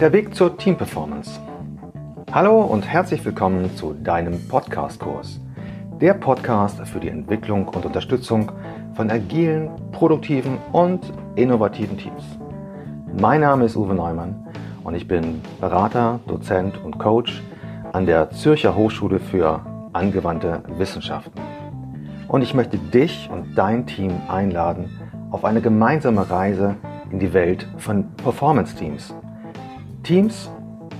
Der Weg zur Team Performance. Hallo und herzlich willkommen zu deinem Podcast-Kurs. Der Podcast für die Entwicklung und Unterstützung von agilen, produktiven und innovativen Teams. Mein Name ist Uwe Neumann und ich bin Berater, Dozent und Coach an der Zürcher Hochschule für angewandte Wissenschaften. Und ich möchte dich und dein Team einladen auf eine gemeinsame Reise in die Welt von Performance Teams.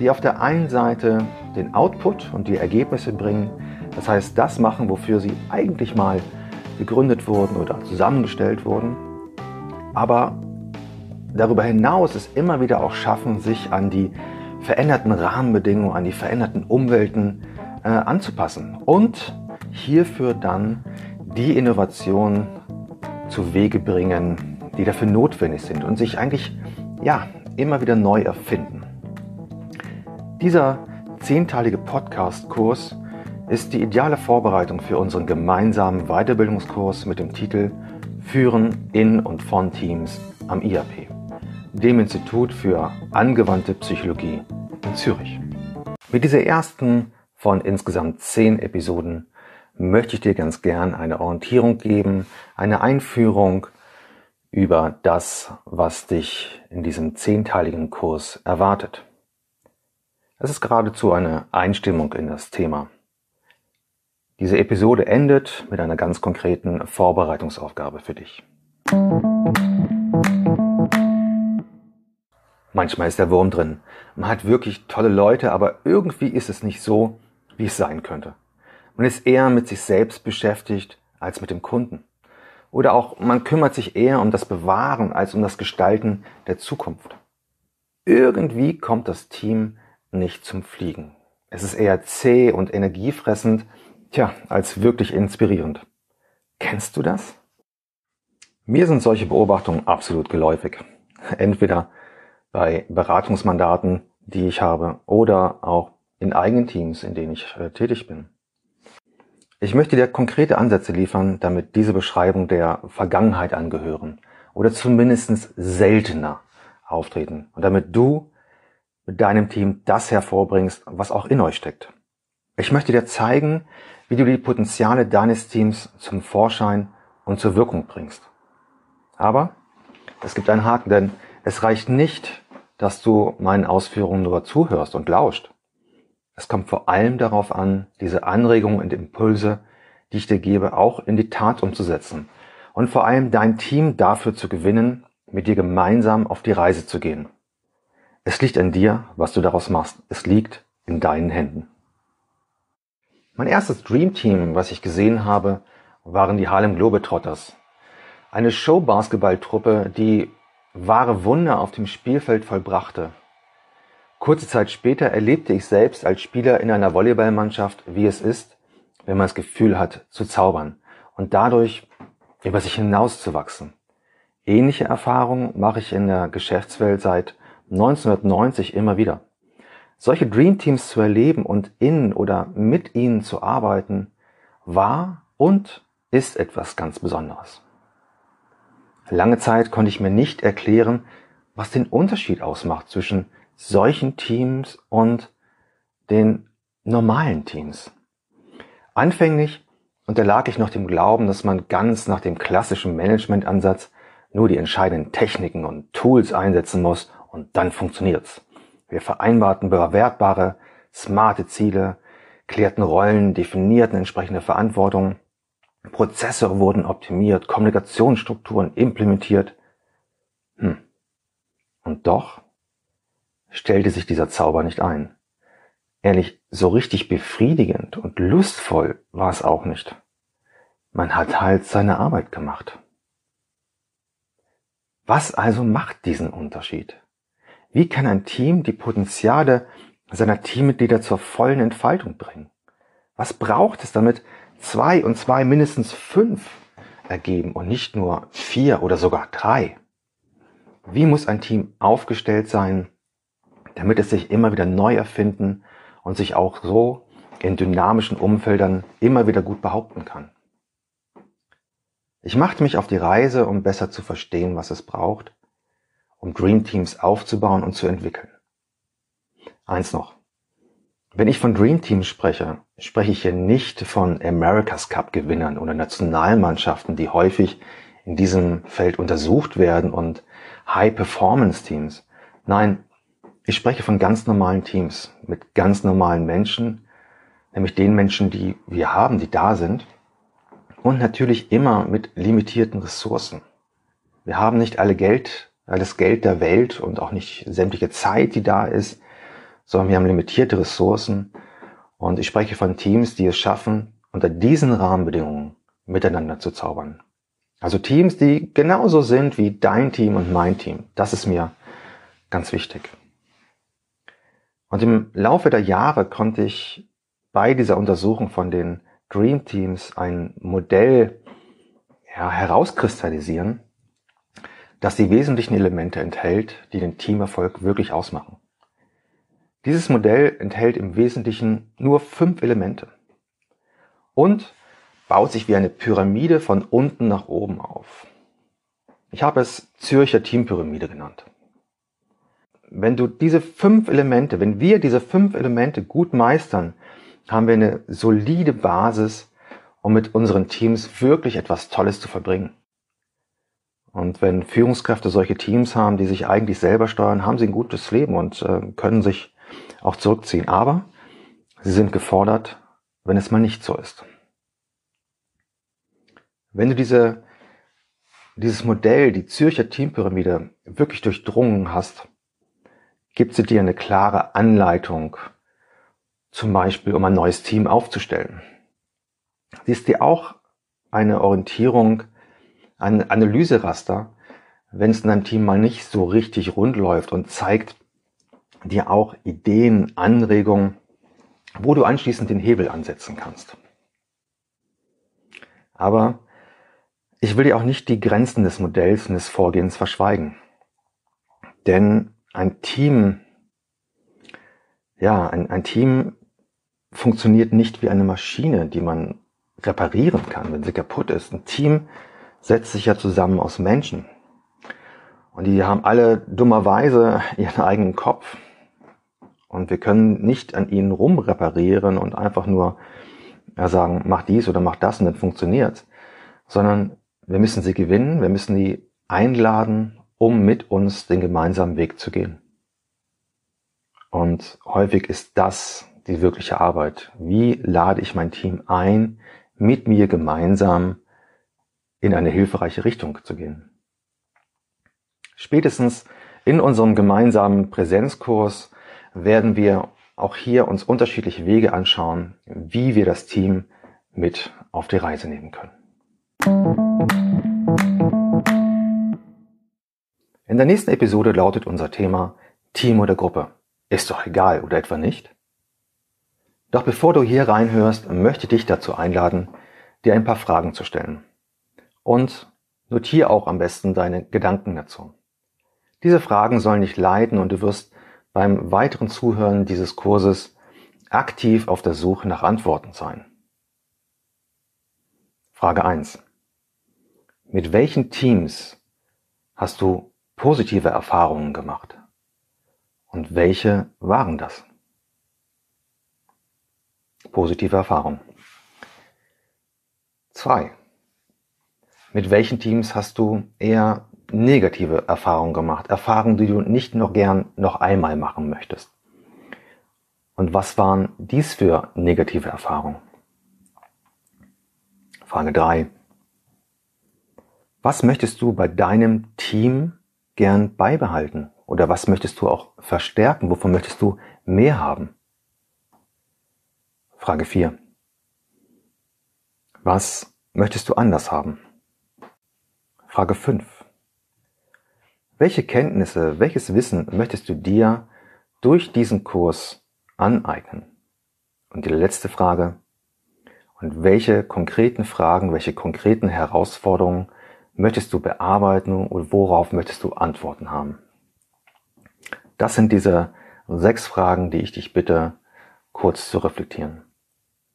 Die auf der einen Seite den Output und die Ergebnisse bringen, das heißt das machen, wofür sie eigentlich mal gegründet wurden oder zusammengestellt wurden, aber darüber hinaus es immer wieder auch schaffen, sich an die veränderten Rahmenbedingungen, an die veränderten Umwelten äh, anzupassen und hierfür dann die Innovation zu Wege bringen, die dafür notwendig sind und sich eigentlich ja immer wieder neu erfinden. Dieser zehnteilige Podcast-Kurs ist die ideale Vorbereitung für unseren gemeinsamen Weiterbildungskurs mit dem Titel Führen in und von Teams am IAP, dem Institut für angewandte Psychologie in Zürich. Mit dieser ersten von insgesamt zehn Episoden möchte ich dir ganz gern eine Orientierung geben, eine Einführung über das, was dich in diesem zehnteiligen Kurs erwartet. Es ist geradezu eine Einstimmung in das Thema. Diese Episode endet mit einer ganz konkreten Vorbereitungsaufgabe für dich. Manchmal ist der Wurm drin. Man hat wirklich tolle Leute, aber irgendwie ist es nicht so, wie es sein könnte. Man ist eher mit sich selbst beschäftigt als mit dem Kunden. Oder auch man kümmert sich eher um das Bewahren als um das Gestalten der Zukunft. Irgendwie kommt das Team nicht zum Fliegen. Es ist eher zäh und energiefressend, tja, als wirklich inspirierend. Kennst du das? Mir sind solche Beobachtungen absolut geläufig. Entweder bei Beratungsmandaten, die ich habe, oder auch in eigenen Teams, in denen ich äh, tätig bin. Ich möchte dir konkrete Ansätze liefern, damit diese Beschreibung der Vergangenheit angehören oder zumindest seltener auftreten und damit du mit deinem Team das hervorbringst, was auch in euch steckt. Ich möchte dir zeigen, wie du die Potenziale deines Teams zum Vorschein und zur Wirkung bringst. Aber es gibt einen Haken, denn es reicht nicht, dass du meinen Ausführungen nur zuhörst und lauscht. Es kommt vor allem darauf an, diese Anregungen und Impulse, die ich dir gebe, auch in die Tat umzusetzen und vor allem dein Team dafür zu gewinnen, mit dir gemeinsam auf die Reise zu gehen. Es liegt an dir, was du daraus machst. Es liegt in deinen Händen. Mein erstes Dream Team, was ich gesehen habe, waren die Harlem Globetrotters. Eine Show-Basketball-Truppe, die wahre Wunder auf dem Spielfeld vollbrachte. Kurze Zeit später erlebte ich selbst als Spieler in einer Volleyballmannschaft, wie es ist, wenn man das Gefühl hat, zu zaubern und dadurch über sich hinauszuwachsen. Ähnliche Erfahrungen mache ich in der Geschäftswelt seit 1990 immer wieder. Solche Dream Teams zu erleben und in oder mit ihnen zu arbeiten, war und ist etwas ganz Besonderes. Lange Zeit konnte ich mir nicht erklären, was den Unterschied ausmacht zwischen solchen Teams und den normalen Teams. Anfänglich unterlag ich noch dem Glauben, dass man ganz nach dem klassischen Managementansatz nur die entscheidenden Techniken und Tools einsetzen muss und dann funktioniert's. Wir vereinbarten bewertbare, smarte Ziele, klärten Rollen, definierten entsprechende Verantwortung Prozesse wurden optimiert, Kommunikationsstrukturen implementiert. Hm. Und doch stellte sich dieser Zauber nicht ein. Ehrlich, so richtig befriedigend und lustvoll war es auch nicht. Man hat halt seine Arbeit gemacht. Was also macht diesen Unterschied? Wie kann ein Team die Potenziale seiner Teammitglieder zur vollen Entfaltung bringen? Was braucht es, damit zwei und zwei mindestens fünf ergeben und nicht nur vier oder sogar drei? Wie muss ein Team aufgestellt sein, damit es sich immer wieder neu erfinden und sich auch so in dynamischen Umfeldern immer wieder gut behaupten kann? Ich machte mich auf die Reise, um besser zu verstehen, was es braucht, um Dream Teams aufzubauen und zu entwickeln. Eins noch. Wenn ich von Dream Teams spreche, spreche ich hier nicht von America's Cup Gewinnern oder Nationalmannschaften, die häufig in diesem Feld untersucht werden und High Performance Teams. Nein, ich spreche von ganz normalen Teams mit ganz normalen Menschen, nämlich den Menschen, die wir haben, die da sind und natürlich immer mit limitierten Ressourcen. Wir haben nicht alle Geld, alles Geld der Welt und auch nicht sämtliche Zeit, die da ist sondern wir haben limitierte Ressourcen. Und ich spreche von Teams, die es schaffen, unter diesen Rahmenbedingungen miteinander zu zaubern. Also Teams, die genauso sind wie dein Team und mein Team. Das ist mir ganz wichtig. Und im Laufe der Jahre konnte ich bei dieser Untersuchung von den Dream Teams ein Modell ja, herauskristallisieren, das die wesentlichen Elemente enthält, die den Teamerfolg wirklich ausmachen. Dieses Modell enthält im Wesentlichen nur fünf Elemente und baut sich wie eine Pyramide von unten nach oben auf. Ich habe es Zürcher Teampyramide genannt. Wenn du diese fünf Elemente, wenn wir diese fünf Elemente gut meistern, haben wir eine solide Basis, um mit unseren Teams wirklich etwas Tolles zu verbringen. Und wenn Führungskräfte solche Teams haben, die sich eigentlich selber steuern, haben sie ein gutes Leben und äh, können sich auch zurückziehen. Aber sie sind gefordert, wenn es mal nicht so ist. Wenn du diese, dieses Modell, die Zürcher Teampyramide, wirklich durchdrungen hast, gibt sie dir eine klare Anleitung, zum Beispiel um ein neues Team aufzustellen. Sie ist dir auch eine Orientierung, ein Analyseraster, wenn es in einem Team mal nicht so richtig rund läuft und zeigt, dir auch Ideen, Anregungen, wo du anschließend den Hebel ansetzen kannst. Aber ich will dir auch nicht die Grenzen des Modells und des Vorgehens verschweigen. Denn ein Team, ja, ein, ein Team funktioniert nicht wie eine Maschine, die man reparieren kann, wenn sie kaputt ist. Ein Team setzt sich ja zusammen aus Menschen. Und die haben alle dummerweise ihren eigenen Kopf. Und wir können nicht an ihnen rumreparieren und einfach nur ja, sagen, mach dies oder mach das und dann funktioniert's. Sondern wir müssen sie gewinnen, wir müssen die einladen, um mit uns den gemeinsamen Weg zu gehen. Und häufig ist das die wirkliche Arbeit. Wie lade ich mein Team ein, mit mir gemeinsam in eine hilfreiche Richtung zu gehen? Spätestens in unserem gemeinsamen Präsenzkurs werden wir auch hier uns unterschiedliche Wege anschauen, wie wir das Team mit auf die Reise nehmen können. In der nächsten Episode lautet unser Thema Team oder Gruppe. Ist doch egal oder etwa nicht? Doch bevor du hier reinhörst, möchte ich dich dazu einladen, dir ein paar Fragen zu stellen. Und notiere auch am besten deine Gedanken dazu. Diese Fragen sollen dich leiten und du wirst beim weiteren Zuhören dieses Kurses aktiv auf der Suche nach Antworten sein. Frage 1. Mit welchen Teams hast du positive Erfahrungen gemacht? Und welche waren das? Positive Erfahrungen. 2. Mit welchen Teams hast du eher negative Erfahrungen gemacht, Erfahrungen, die du nicht noch gern noch einmal machen möchtest. Und was waren dies für negative Erfahrungen? Frage 3. Was möchtest du bei deinem Team gern beibehalten? Oder was möchtest du auch verstärken? Wovon möchtest du mehr haben? Frage 4. Was möchtest du anders haben? Frage 5. Welche Kenntnisse, welches Wissen möchtest du dir durch diesen Kurs aneignen? Und die letzte Frage. Und welche konkreten Fragen, welche konkreten Herausforderungen möchtest du bearbeiten und worauf möchtest du Antworten haben? Das sind diese sechs Fragen, die ich dich bitte, kurz zu reflektieren.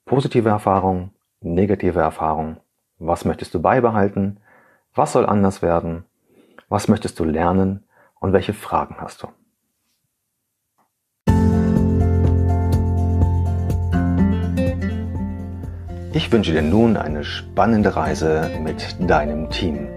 Positive Erfahrung, negative Erfahrung. Was möchtest du beibehalten? Was soll anders werden? Was möchtest du lernen? Und welche Fragen hast du? Ich wünsche dir nun eine spannende Reise mit deinem Team.